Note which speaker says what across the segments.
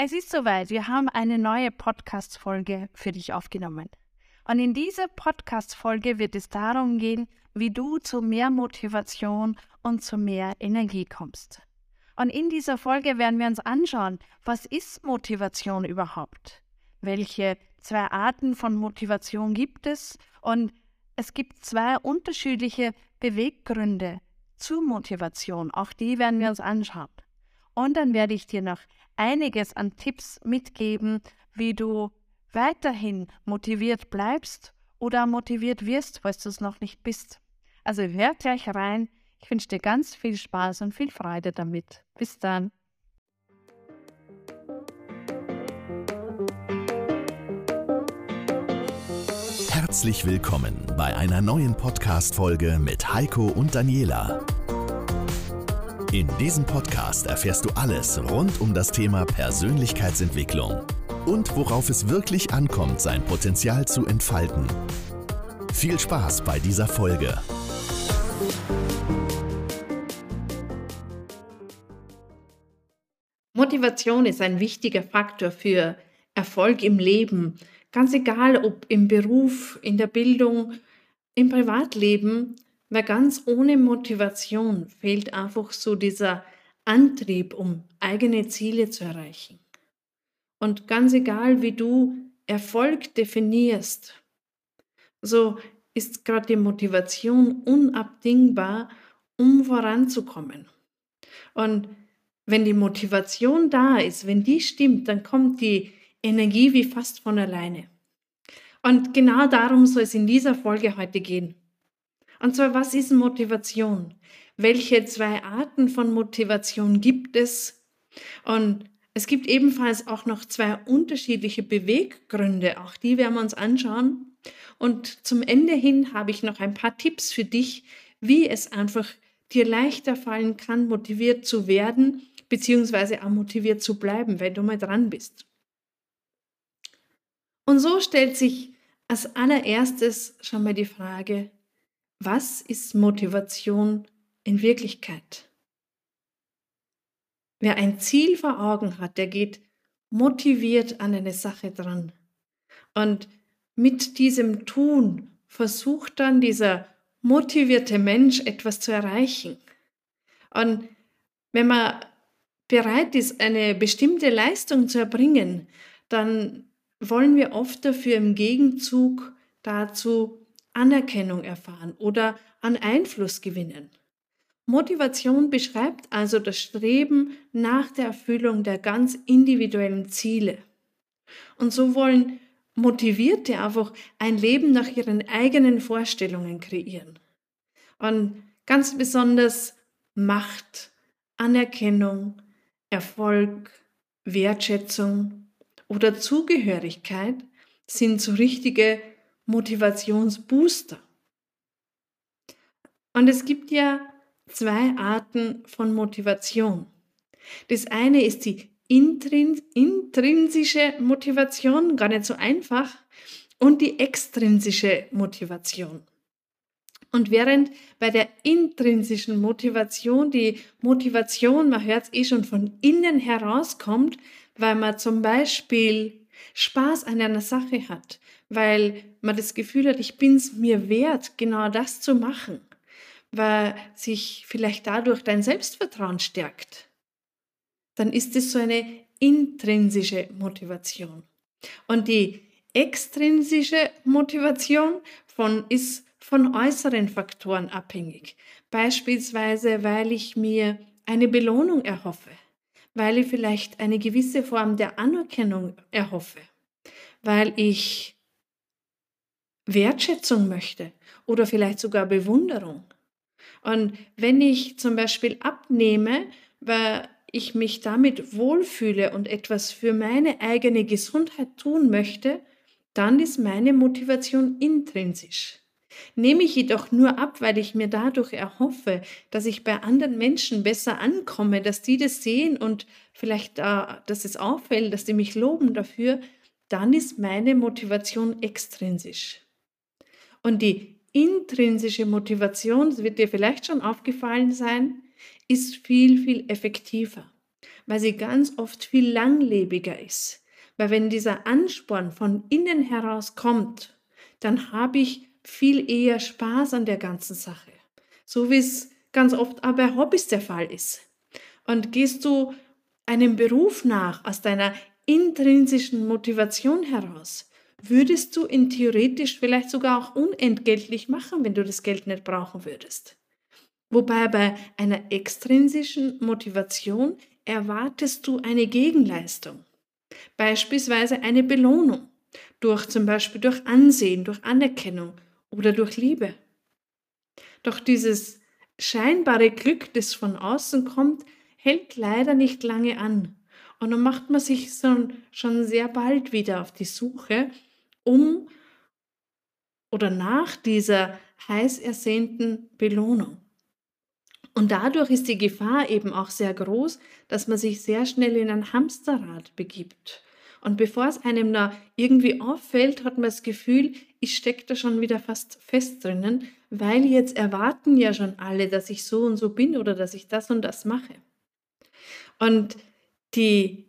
Speaker 1: Es ist soweit, wir haben eine neue Podcast-Folge für dich aufgenommen. Und in dieser Podcast-Folge wird es darum gehen, wie du zu mehr Motivation und zu mehr Energie kommst. Und in dieser Folge werden wir uns anschauen, was ist Motivation überhaupt? Welche zwei Arten von Motivation gibt es? Und es gibt zwei unterschiedliche Beweggründe zur Motivation. Auch die werden wir uns anschauen. Und dann werde ich dir noch einiges an Tipps mitgeben, wie du weiterhin motiviert bleibst oder motiviert wirst, falls du es noch nicht bist. Also hör gleich rein. Ich wünsche dir ganz viel Spaß und viel Freude damit. Bis dann.
Speaker 2: Herzlich willkommen bei einer neuen Podcast-Folge mit Heiko und Daniela. In diesem Podcast erfährst du alles rund um das Thema Persönlichkeitsentwicklung und worauf es wirklich ankommt, sein Potenzial zu entfalten. Viel Spaß bei dieser Folge.
Speaker 1: Motivation ist ein wichtiger Faktor für Erfolg im Leben. Ganz egal, ob im Beruf, in der Bildung, im Privatleben weil ganz ohne Motivation fehlt einfach so dieser Antrieb, um eigene Ziele zu erreichen. Und ganz egal, wie du Erfolg definierst, so ist gerade die Motivation unabdingbar, um voranzukommen. Und wenn die Motivation da ist, wenn die stimmt, dann kommt die Energie wie fast von alleine. Und genau darum soll es in dieser Folge heute gehen. Und zwar, was ist Motivation? Welche zwei Arten von Motivation gibt es? Und es gibt ebenfalls auch noch zwei unterschiedliche Beweggründe, auch die werden wir uns anschauen. Und zum Ende hin habe ich noch ein paar Tipps für dich, wie es einfach dir leichter fallen kann, motiviert zu werden, beziehungsweise auch motiviert zu bleiben, wenn du mal dran bist. Und so stellt sich als allererstes schon mal die Frage, was ist Motivation in Wirklichkeit? Wer ein Ziel vor Augen hat, der geht motiviert an eine Sache dran. Und mit diesem Tun versucht dann dieser motivierte Mensch etwas zu erreichen. Und wenn man bereit ist, eine bestimmte Leistung zu erbringen, dann wollen wir oft dafür im Gegenzug dazu Anerkennung erfahren oder an Einfluss gewinnen. Motivation beschreibt also das Streben nach der Erfüllung der ganz individuellen Ziele. Und so wollen Motivierte einfach ein Leben nach ihren eigenen Vorstellungen kreieren. Und ganz besonders Macht, Anerkennung, Erfolg, Wertschätzung oder Zugehörigkeit sind so richtige Motivationsbooster. Und es gibt ja zwei Arten von Motivation. Das eine ist die intrinsische Motivation, gar nicht so einfach, und die extrinsische Motivation. Und während bei der intrinsischen Motivation die Motivation, man hört es eh schon von innen herauskommt, weil man zum Beispiel Spaß an einer Sache hat, weil man das Gefühl hat, ich bin es mir wert, genau das zu machen, weil sich vielleicht dadurch dein Selbstvertrauen stärkt, dann ist es so eine intrinsische Motivation. Und die extrinsische Motivation von, ist von äußeren Faktoren abhängig. Beispielsweise, weil ich mir eine Belohnung erhoffe, weil ich vielleicht eine gewisse Form der Anerkennung erhoffe, weil ich Wertschätzung möchte oder vielleicht sogar Bewunderung. Und wenn ich zum Beispiel abnehme, weil ich mich damit wohlfühle und etwas für meine eigene Gesundheit tun möchte, dann ist meine Motivation intrinsisch. Nehme ich jedoch nur ab, weil ich mir dadurch erhoffe, dass ich bei anderen Menschen besser ankomme, dass die das sehen und vielleicht, äh, dass es auffällt, dass die mich loben dafür, dann ist meine Motivation extrinsisch. Und die intrinsische Motivation, das wird dir vielleicht schon aufgefallen sein, ist viel, viel effektiver, weil sie ganz oft viel langlebiger ist. Weil wenn dieser Ansporn von innen heraus kommt, dann habe ich viel eher Spaß an der ganzen Sache. So wie es ganz oft auch bei Hobbys der Fall ist. Und gehst du einem Beruf nach aus deiner intrinsischen Motivation heraus, würdest du ihn theoretisch vielleicht sogar auch unentgeltlich machen, wenn du das Geld nicht brauchen würdest. Wobei bei einer extrinsischen Motivation erwartest du eine Gegenleistung, beispielsweise eine Belohnung, durch zum Beispiel durch Ansehen, durch Anerkennung oder durch Liebe. Doch dieses scheinbare Glück, das von außen kommt, hält leider nicht lange an. Und dann macht man sich schon sehr bald wieder auf die Suche, um oder nach dieser heiß ersehnten Belohnung. Und dadurch ist die Gefahr eben auch sehr groß, dass man sich sehr schnell in ein Hamsterrad begibt. Und bevor es einem da irgendwie auffällt, hat man das Gefühl, ich stecke da schon wieder fast fest drinnen, weil jetzt erwarten ja schon alle, dass ich so und so bin oder dass ich das und das mache. Und die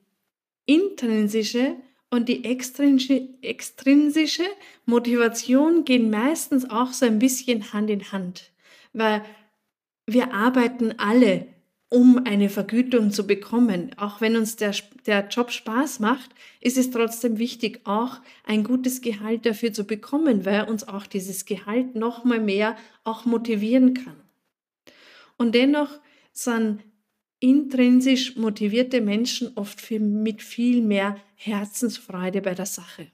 Speaker 1: intrinsische und die extrinsische Motivation gehen meistens auch so ein bisschen Hand in Hand, weil wir arbeiten alle, um eine Vergütung zu bekommen. Auch wenn uns der, der Job Spaß macht, ist es trotzdem wichtig, auch ein gutes Gehalt dafür zu bekommen, weil uns auch dieses Gehalt noch mal mehr auch motivieren kann. Und dennoch sind intrinsisch motivierte Menschen oft viel, mit viel mehr Herzensfreude bei der Sache.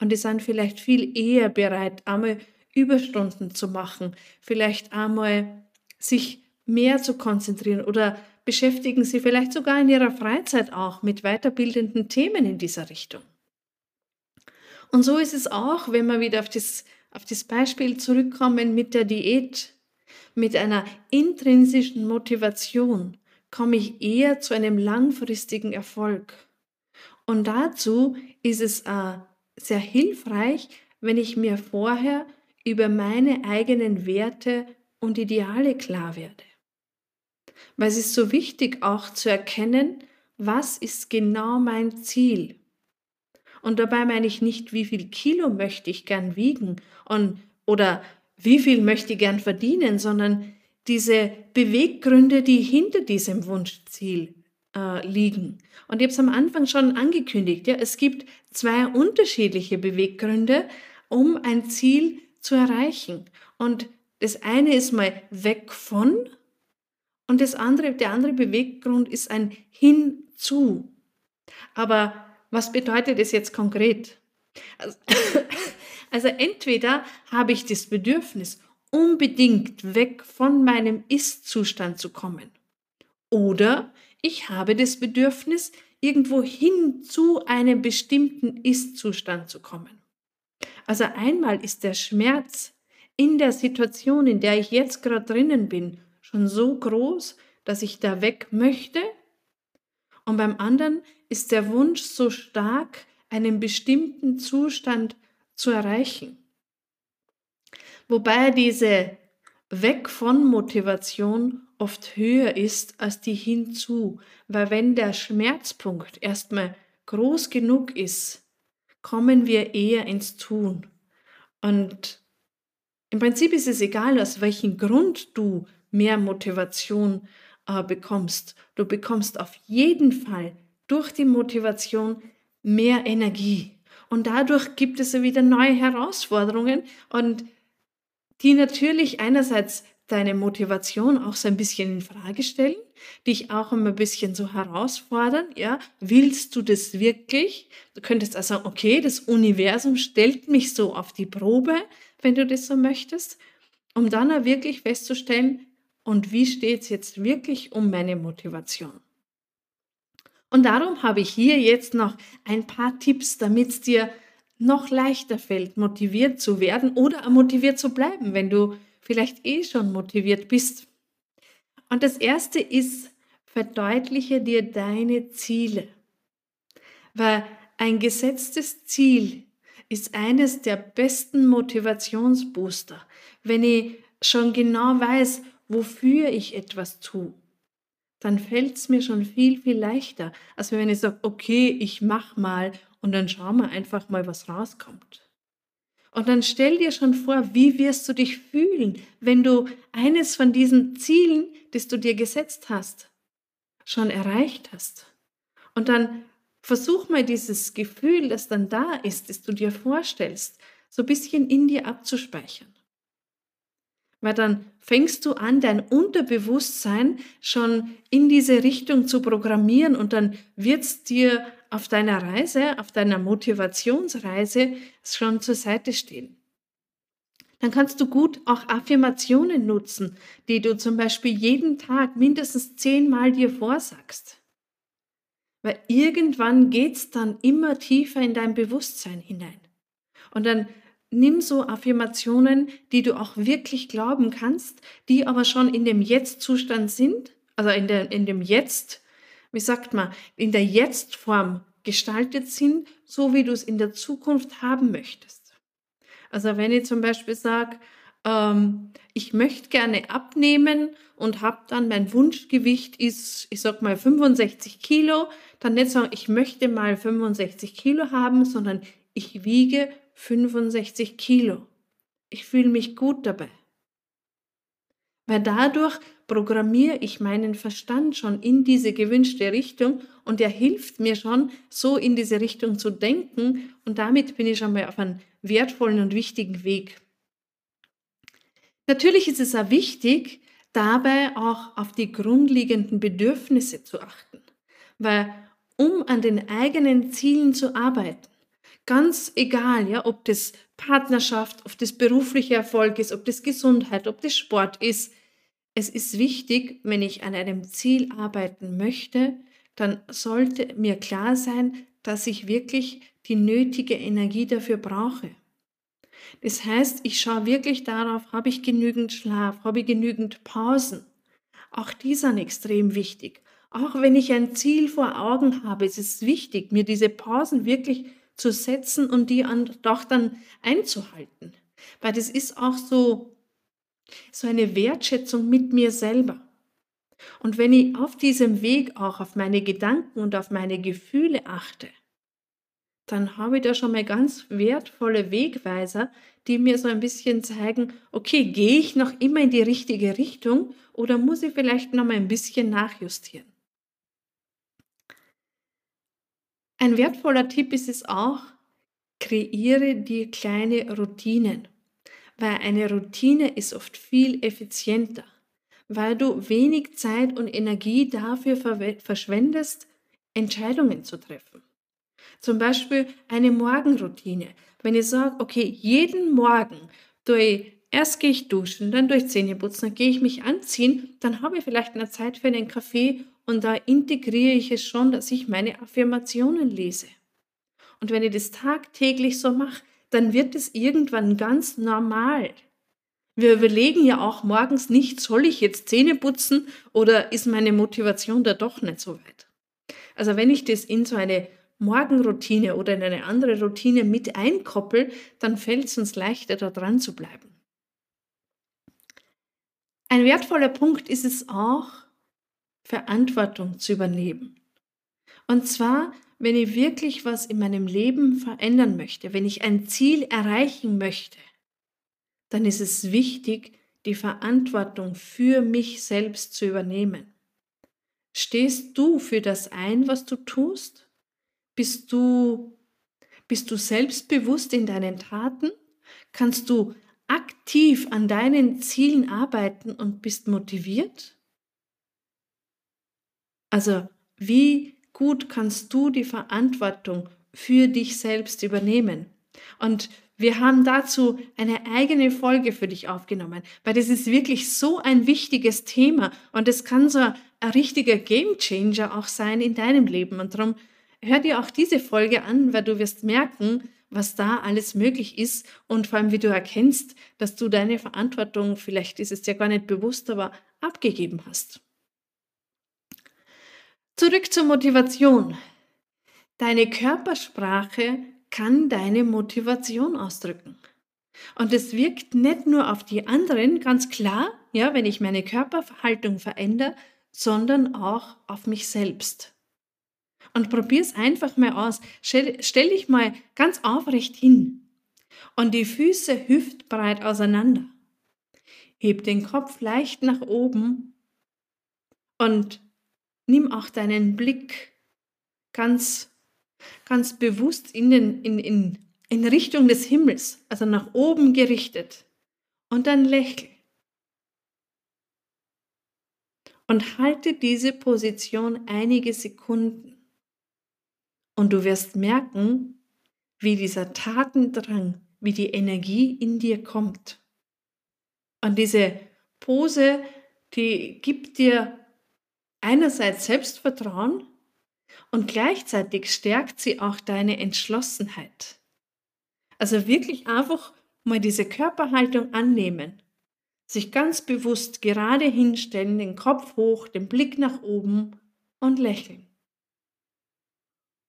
Speaker 1: Und die sind vielleicht viel eher bereit, einmal Überstunden zu machen, vielleicht einmal sich mehr zu konzentrieren oder beschäftigen Sie vielleicht sogar in Ihrer Freizeit auch mit weiterbildenden Themen in dieser Richtung. Und so ist es auch, wenn wir wieder auf das, auf das Beispiel zurückkommen mit der Diät. Mit einer intrinsischen Motivation komme ich eher zu einem langfristigen Erfolg. Und dazu ist es äh, sehr hilfreich, wenn ich mir vorher über meine eigenen Werte und Ideale klar werde. Weil es ist so wichtig auch zu erkennen, was ist genau mein Ziel. Und dabei meine ich nicht, wie viel Kilo möchte ich gern wiegen und, oder wie viel möchte ich gern verdienen, sondern diese Beweggründe, die hinter diesem Wunschziel äh, liegen. Und ich habe es am Anfang schon angekündigt, ja, es gibt zwei unterschiedliche Beweggründe, um ein Ziel zu erreichen. Und das eine ist mal weg von und das andere, der andere Beweggrund ist ein hinzu. Aber was bedeutet das jetzt konkret? Also, also entweder habe ich das Bedürfnis, unbedingt weg von meinem Ist-Zustand zu kommen. Oder ich habe das Bedürfnis, irgendwo hin zu einem bestimmten Ist-Zustand zu kommen. Also einmal ist der Schmerz in der Situation, in der ich jetzt gerade drinnen bin, schon so groß, dass ich da weg möchte. Und beim anderen ist der Wunsch so stark, einen bestimmten Zustand zu erreichen. Wobei diese Weg von Motivation oft höher ist als die hinzu, weil wenn der Schmerzpunkt erstmal groß genug ist, kommen wir eher ins Tun. Und im Prinzip ist es egal, aus welchem Grund du mehr Motivation äh, bekommst. Du bekommst auf jeden Fall durch die Motivation mehr Energie. Und dadurch gibt es wieder neue Herausforderungen und die natürlich einerseits deine Motivation auch so ein bisschen in Frage stellen, dich auch immer ein bisschen so herausfordern, ja, willst du das wirklich? Du könntest also sagen, okay, das Universum stellt mich so auf die Probe, wenn du das so möchtest, um dann auch wirklich festzustellen, und wie steht es jetzt wirklich um meine Motivation? Und darum habe ich hier jetzt noch ein paar Tipps, damit es dir noch leichter fällt, motiviert zu werden oder motiviert zu bleiben, wenn du vielleicht eh schon motiviert bist. Und das erste ist, verdeutliche dir deine Ziele. Weil ein gesetztes Ziel ist eines der besten Motivationsbooster, wenn ich schon genau weiß, wofür ich etwas tue. dann fällt es mir schon viel, viel leichter, als wenn ich sage, okay, ich mach mal und dann schauen wir einfach mal, was rauskommt. Und dann stell dir schon vor, wie wirst du dich fühlen, wenn du eines von diesen Zielen, das du dir gesetzt hast, schon erreicht hast. Und dann versuch mal dieses Gefühl, das dann da ist, das du dir vorstellst, so ein bisschen in dir abzuspeichern. Weil dann fängst du an, dein Unterbewusstsein schon in diese Richtung zu programmieren und dann wird es dir auf deiner Reise, auf deiner Motivationsreise schon zur Seite stehen. Dann kannst du gut auch Affirmationen nutzen, die du zum Beispiel jeden Tag mindestens zehnmal dir vorsagst. Weil irgendwann geht es dann immer tiefer in dein Bewusstsein hinein. Und dann nimm so Affirmationen, die du auch wirklich glauben kannst, die aber schon in dem Jetzt-Zustand sind, also in, der, in dem Jetzt, wie sagt man, in der Jetzt-Form gestaltet sind, so wie du es in der Zukunft haben möchtest. Also wenn ich zum Beispiel sage, ähm, ich möchte gerne abnehmen und habe dann mein Wunschgewicht ist, ich sag mal 65 Kilo, dann nicht sagen, ich möchte mal 65 Kilo haben, sondern ich wiege 65 Kilo. Ich fühle mich gut dabei. Weil dadurch programmiere ich meinen Verstand schon in diese gewünschte Richtung und er hilft mir schon, so in diese Richtung zu denken und damit bin ich schon mal auf einem wertvollen und wichtigen Weg. Natürlich ist es auch wichtig, dabei auch auf die grundlegenden Bedürfnisse zu achten, weil um an den eigenen Zielen zu arbeiten, Ganz egal, ja, ob das Partnerschaft, ob das beruflicher Erfolg ist, ob das Gesundheit, ob das Sport ist. Es ist wichtig, wenn ich an einem Ziel arbeiten möchte, dann sollte mir klar sein, dass ich wirklich die nötige Energie dafür brauche. Das heißt, ich schaue wirklich darauf, habe ich genügend Schlaf, habe ich genügend Pausen. Auch die sind extrem wichtig. Auch wenn ich ein Ziel vor Augen habe, ist es wichtig, mir diese Pausen wirklich zu setzen und die doch dann einzuhalten. Weil das ist auch so, so eine Wertschätzung mit mir selber. Und wenn ich auf diesem Weg auch auf meine Gedanken und auf meine Gefühle achte, dann habe ich da schon mal ganz wertvolle Wegweiser, die mir so ein bisschen zeigen, okay, gehe ich noch immer in die richtige Richtung oder muss ich vielleicht noch mal ein bisschen nachjustieren? Ein wertvoller Tipp ist es auch, kreiere dir kleine Routinen, weil eine Routine ist oft viel effizienter, weil du wenig Zeit und Energie dafür verschwendest, Entscheidungen zu treffen. Zum Beispiel eine Morgenroutine. Wenn ich sage, okay, jeden Morgen durch erst gehe ich duschen, dann durch Zähne putzen, dann gehe ich mich anziehen, dann habe ich vielleicht eine Zeit für einen Kaffee und da integriere ich es schon, dass ich meine Affirmationen lese. Und wenn ich das tagtäglich so mache, dann wird es irgendwann ganz normal. Wir überlegen ja auch morgens nicht, soll ich jetzt Zähne putzen oder ist meine Motivation da doch nicht so weit. Also wenn ich das in so eine Morgenroutine oder in eine andere Routine mit einkoppel, dann fällt es uns leichter, da dran zu bleiben. Ein wertvoller Punkt ist es auch, Verantwortung zu übernehmen. Und zwar, wenn ich wirklich was in meinem Leben verändern möchte, wenn ich ein Ziel erreichen möchte, dann ist es wichtig, die Verantwortung für mich selbst zu übernehmen. Stehst du für das ein, was du tust? Bist du, bist du selbstbewusst in deinen Taten? Kannst du aktiv an deinen Zielen arbeiten und bist motiviert? Also wie gut kannst du die Verantwortung für dich selbst übernehmen? Und wir haben dazu eine eigene Folge für dich aufgenommen, weil das ist wirklich so ein wichtiges Thema und es kann so ein richtiger Gamechanger auch sein in deinem Leben. Und darum hör dir auch diese Folge an, weil du wirst merken, was da alles möglich ist und vor allem, wie du erkennst, dass du deine Verantwortung, vielleicht ist es dir gar nicht bewusst, aber abgegeben hast. Zurück zur Motivation. Deine Körpersprache kann deine Motivation ausdrücken. Und es wirkt nicht nur auf die anderen, ganz klar, ja, wenn ich meine Körperhaltung verändere, sondern auch auf mich selbst. Und probier es einfach mal aus. Stell, stell dich mal ganz aufrecht hin und die Füße hüftbreit auseinander. Heb den Kopf leicht nach oben und nimm auch deinen Blick ganz, ganz bewusst in, den, in, in, in Richtung des Himmels, also nach oben gerichtet. Und dann lächel. Und halte diese Position einige Sekunden. Und du wirst merken, wie dieser Tatendrang, wie die Energie in dir kommt. Und diese Pose, die gibt dir einerseits Selbstvertrauen und gleichzeitig stärkt sie auch deine Entschlossenheit. Also wirklich einfach mal diese Körperhaltung annehmen, sich ganz bewusst gerade hinstellen, den Kopf hoch, den Blick nach oben und lächeln.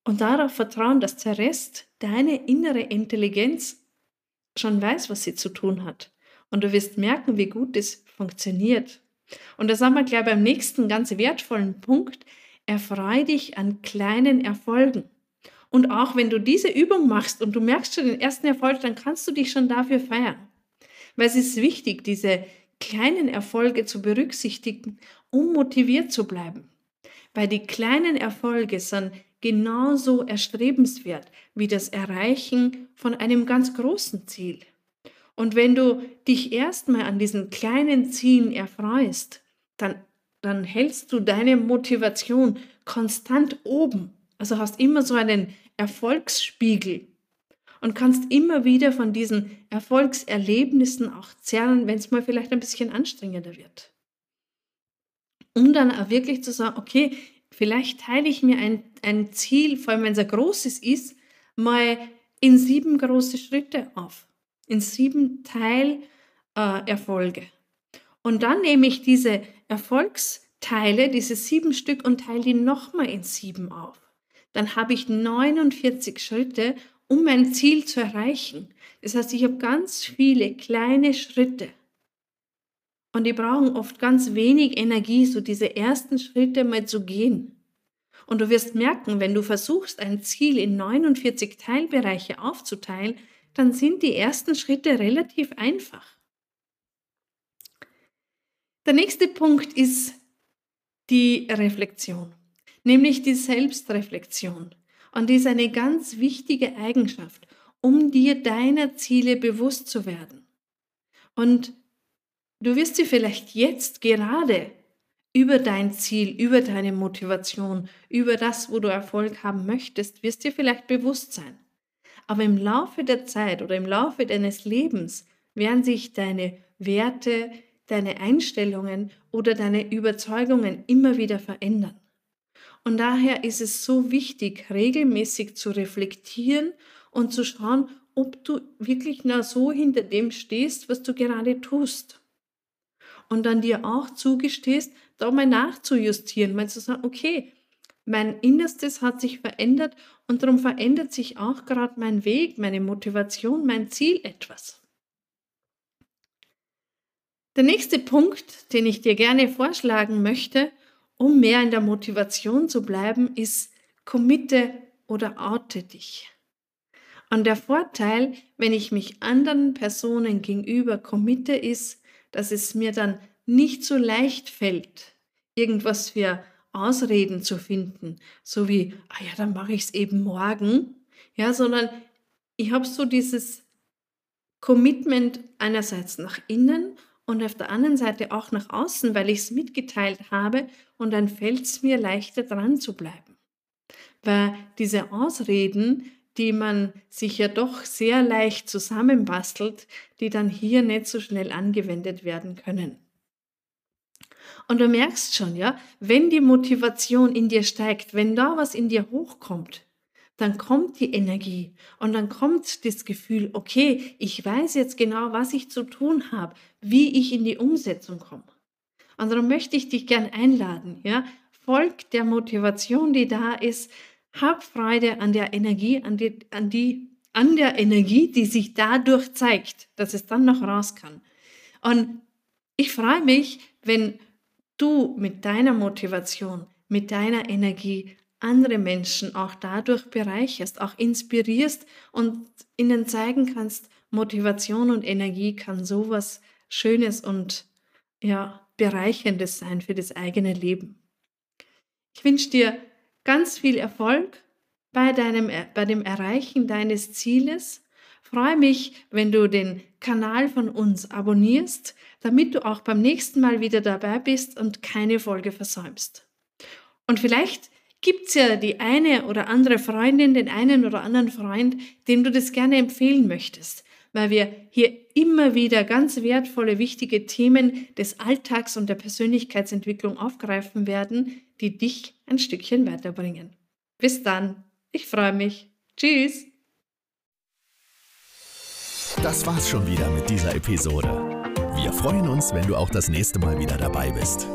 Speaker 1: Und darauf vertrauen, dass der Rest, deine innere Intelligenz, schon weiß, was sie zu tun hat. Und du wirst merken, wie gut das funktioniert. Und da sind wir gleich beim nächsten ganz wertvollen Punkt. Erfreu dich an kleinen Erfolgen. Und auch wenn du diese Übung machst und du merkst schon den ersten Erfolg, dann kannst du dich schon dafür feiern. Weil es ist wichtig, diese kleinen Erfolge zu berücksichtigen, um motiviert zu bleiben. Weil die kleinen Erfolge sind genauso erstrebenswert wie das Erreichen von einem ganz großen Ziel. Und wenn du dich erstmal an diesen kleinen Zielen erfreust, dann, dann hältst du deine Motivation konstant oben. Also hast immer so einen Erfolgsspiegel und kannst immer wieder von diesen Erfolgserlebnissen auch zerren, wenn es mal vielleicht ein bisschen anstrengender wird. Um dann auch wirklich zu sagen, okay, vielleicht teile ich mir ein, ein Ziel, vor allem wenn es ein großes ist, mal in sieben große Schritte auf in sieben Teilerfolge. Äh, und dann nehme ich diese Erfolgsteile, diese sieben Stück und teile die nochmal in sieben auf. Dann habe ich 49 Schritte, um mein Ziel zu erreichen. Das heißt, ich habe ganz viele kleine Schritte. Und die brauchen oft ganz wenig Energie, so diese ersten Schritte mal zu gehen. Und du wirst merken, wenn du versuchst, ein Ziel in 49 Teilbereiche aufzuteilen, dann sind die ersten Schritte relativ einfach. Der nächste Punkt ist die Reflexion, nämlich die Selbstreflexion. Und die ist eine ganz wichtige Eigenschaft, um dir deiner Ziele bewusst zu werden. Und du wirst dir vielleicht jetzt gerade über dein Ziel, über deine Motivation, über das, wo du Erfolg haben möchtest, wirst dir vielleicht bewusst sein. Aber im Laufe der Zeit oder im Laufe deines Lebens werden sich deine Werte, deine Einstellungen oder deine Überzeugungen immer wieder verändern. Und daher ist es so wichtig, regelmäßig zu reflektieren und zu schauen, ob du wirklich nur so hinter dem stehst, was du gerade tust. Und dann dir auch zugestehst, da mal nachzujustieren, mal zu sagen, okay, mein Innerstes hat sich verändert und darum verändert sich auch gerade mein Weg, meine Motivation, mein Ziel etwas. Der nächste Punkt, den ich dir gerne vorschlagen möchte, um mehr in der Motivation zu bleiben, ist committe oder oute dich. Und der Vorteil, wenn ich mich anderen Personen gegenüber committe, ist, dass es mir dann nicht so leicht fällt, irgendwas für Ausreden zu finden, so wie, ah ja, dann mache ich es eben morgen, ja, sondern ich habe so dieses Commitment einerseits nach innen und auf der anderen Seite auch nach außen, weil ich es mitgeteilt habe und dann fällt es mir leichter dran zu bleiben. Weil diese Ausreden, die man sich ja doch sehr leicht zusammenbastelt, die dann hier nicht so schnell angewendet werden können. Und du merkst schon, ja, wenn die Motivation in dir steigt, wenn da was in dir hochkommt, dann kommt die Energie und dann kommt das Gefühl, okay, ich weiß jetzt genau, was ich zu tun habe, wie ich in die Umsetzung komme. Und darum möchte ich dich gern einladen, ja, folg der Motivation, die da ist, hab Freude an der Energie, an die, an die, an der Energie, die sich dadurch zeigt, dass es dann noch raus kann. Und ich freue mich, wenn du mit deiner Motivation, mit deiner Energie andere Menschen auch dadurch bereicherst, auch inspirierst und ihnen zeigen kannst, Motivation und Energie kann sowas Schönes und ja, Bereicherndes sein für das eigene Leben. Ich wünsche dir ganz viel Erfolg bei, deinem, bei dem Erreichen deines Zieles. Freue mich, wenn du den Kanal von uns abonnierst, damit du auch beim nächsten Mal wieder dabei bist und keine Folge versäumst. Und vielleicht gibt es ja die eine oder andere Freundin, den einen oder anderen Freund, dem du das gerne empfehlen möchtest, weil wir hier immer wieder ganz wertvolle, wichtige Themen des Alltags und der Persönlichkeitsentwicklung aufgreifen werden, die dich ein Stückchen weiterbringen. Bis dann, ich freue mich. Tschüss.
Speaker 2: Das war's schon wieder mit dieser Episode. Wir freuen uns, wenn du auch das nächste Mal wieder dabei bist.